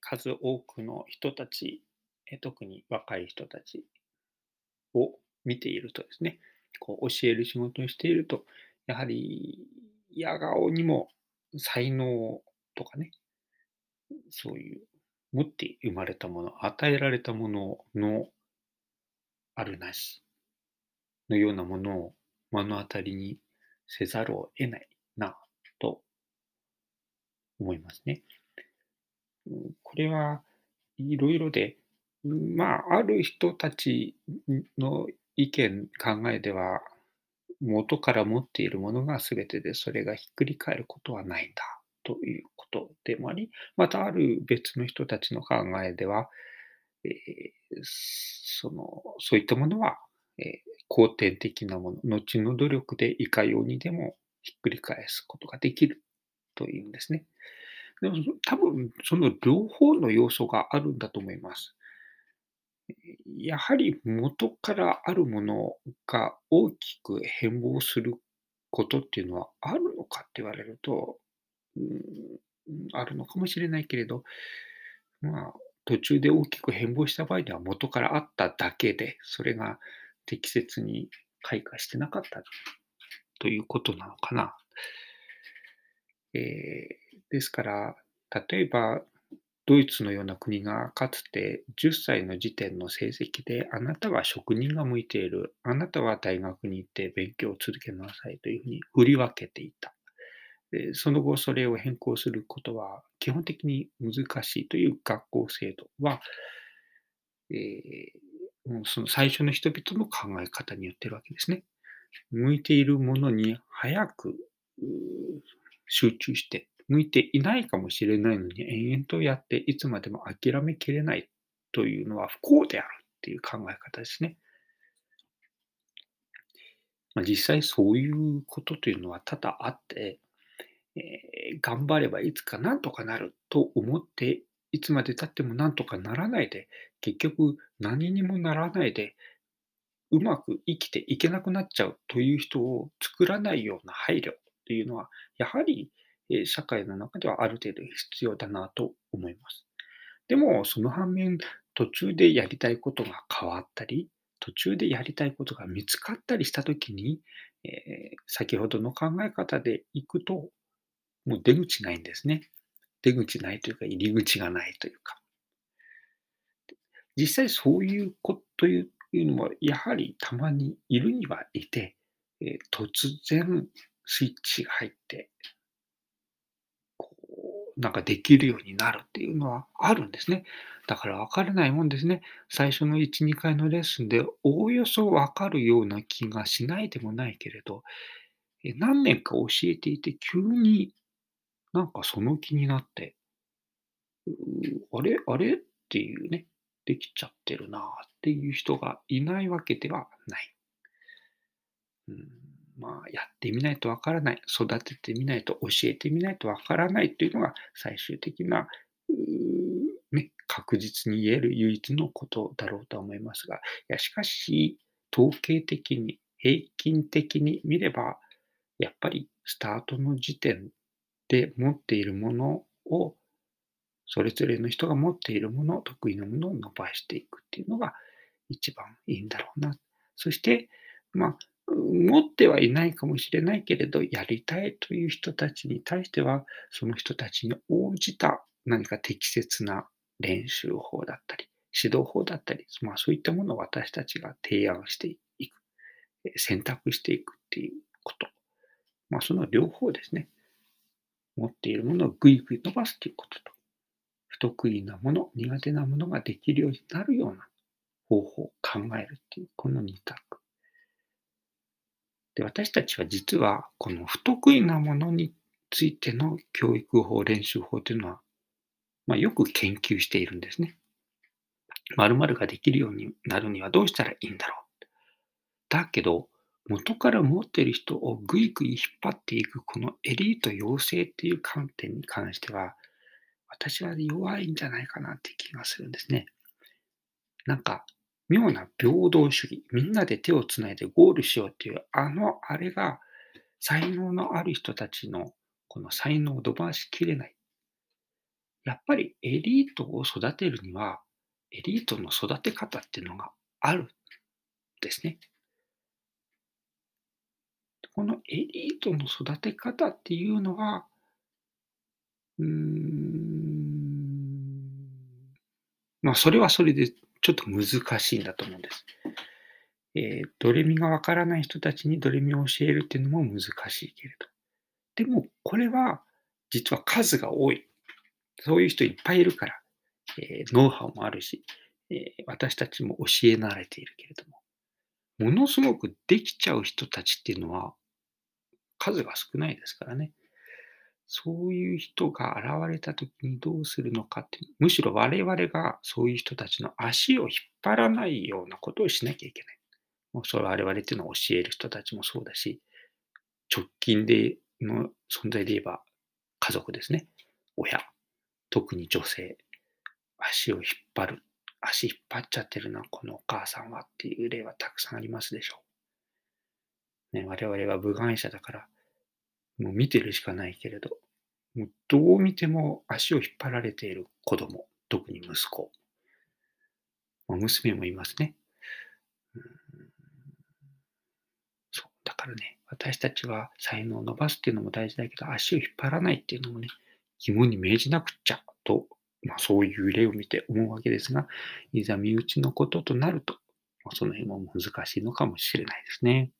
数多くの人たち、特に若い人たちを見ているとですね、こう教える仕事をしていると、やはり、嫌顔にも才能とかね、そういう持って生まれたもの、与えられたもののあるなしのようなものを目の当たりにせざるを得ないなと思いますね。これはいろいろで、まあ、ある人たちの意見、考えでは、元から持っているものが全てで、それがひっくり返ることはないんだということでもあり、またある別の人たちの考えでは、えー、そのそういったものは、えー、後天的なもの、後の努力でいかようにでもひっくり返すことができるというんですね。でも多分その両方の要素があるんだと思います。やはり元からあるものが大きく変貌することっていうのはあるのかって言われると、うん、あるのかもしれないけれど、まあ、途中で大きく変貌した場合には元からあっただけで、それが適切に開花してなかったということなのかな。えー、ですから、例えば、ドイツのような国がかつて10歳の時点の成績で、あなたは職人が向いている、あなたは大学に行って勉強を続けなさいというふうに振り分けていた。でその後、それを変更することは基本的に難しいという学校制度は、えー、その最初の人々の考え方によってるわけですね。向いているものに早く集中して向いていないかもしれないのに延々とやっていつまでも諦めきれないというのは不幸であるっていう考え方ですね。まあ、実際そういうことというのは多々あって、えー、頑張ればいつかなんとかなると思っていつまでたってもなんとかならないで結局何にもならないでうまく生きていけなくなっちゃうという人を作らないような配慮というのはやはりえ社会の中ではある程度必要だなと思います。でも、その反面、途中でやりたいことが変わったり、途中でやりたいことが見つかったりしたときに、えー、先ほどの考え方でいくと、もう出口ないんですね。出口ないというか、入り口がないというか。実際そういうこというのも、やはりたまにいるにはいて、えー、突然スイッチが入って、なんかできるようになるっていうのはあるんですね。だから分からないもんですね。最初の1、2回のレッスンでおおよそ分かるような気がしないでもないけれど、何年か教えていて急になんかその気になって、あれあれ？っていうね、できちゃってるなっていう人がいないわけではない。うんまあ、やってみないとわからない、育ててみないと、教えてみないとわからないというのが最終的な、ね、確実に言える唯一のことだろうと思いますが、いやしかし、統計的に、平均的に見れば、やっぱりスタートの時点で持っているものを、それぞれの人が持っているもの、得意なものを伸ばしていくっていうのが一番いいんだろうな。そして、まあ、持ってはいないかもしれないけれど、やりたいという人たちに対しては、その人たちに応じた何か適切な練習法だったり、指導法だったり、まあそういったものを私たちが提案していく、選択していくっていうこと。まあその両方ですね。持っているものをぐいぐい伸ばすということと、不得意なもの、苦手なものができるようになるような方法を考えるっていう、この2択。で私たちは実はこの不得意なものについての教育法、練習法というのは、まあ、よく研究しているんですね。〇〇ができるようになるにはどうしたらいいんだろう。だけど、元から持っている人をぐいぐい引っ張っていくこのエリート養成っていう観点に関しては、私は弱いんじゃないかなって気がするんですね。なんか、妙な平等主義、みんなで手をつないでゴールしようっていう、あの、あれが、才能のある人たちのこの才能を伸ばしきれない。やっぱりエリートを育てるには、エリートの育て方っていうのがあるんですね。このエリートの育て方っていうのは、うーん、まあ、それはそれでちょっと難しいんだと思うんです。えー、ドレミがわからない人たちにドレミを教えるっていうのも難しいけれど。でも、これは実は数が多い。そういう人いっぱいいるから、えー、ノウハウもあるし、えー、私たちも教え慣れているけれども、ものすごくできちゃう人たちっていうのは数が少ないですからね。そういう人が現れた時にどうするのかって、むしろ我々がそういう人たちの足を引っ張らないようなことをしなきゃいけない。もうそれ我々っていうのを教える人たちもそうだし、直近での存在で言えば家族ですね。親。特に女性。足を引っ張る。足引っ張っちゃってるな、このお母さんはっていう例はたくさんありますでしょう。ね、我々は部外者だから、もう見てるしかないけれど、もうどう見ても足を引っ張られている子供、特に息子。まあ、娘もいますね。うんそう。だからね、私たちは才能を伸ばすっていうのも大事だけど、足を引っ張らないっていうのもね、肝に銘じなくっちゃと、まあ、そういう例を見て思うわけですが、いざ身内のこととなると、まあ、その辺も難しいのかもしれないですね。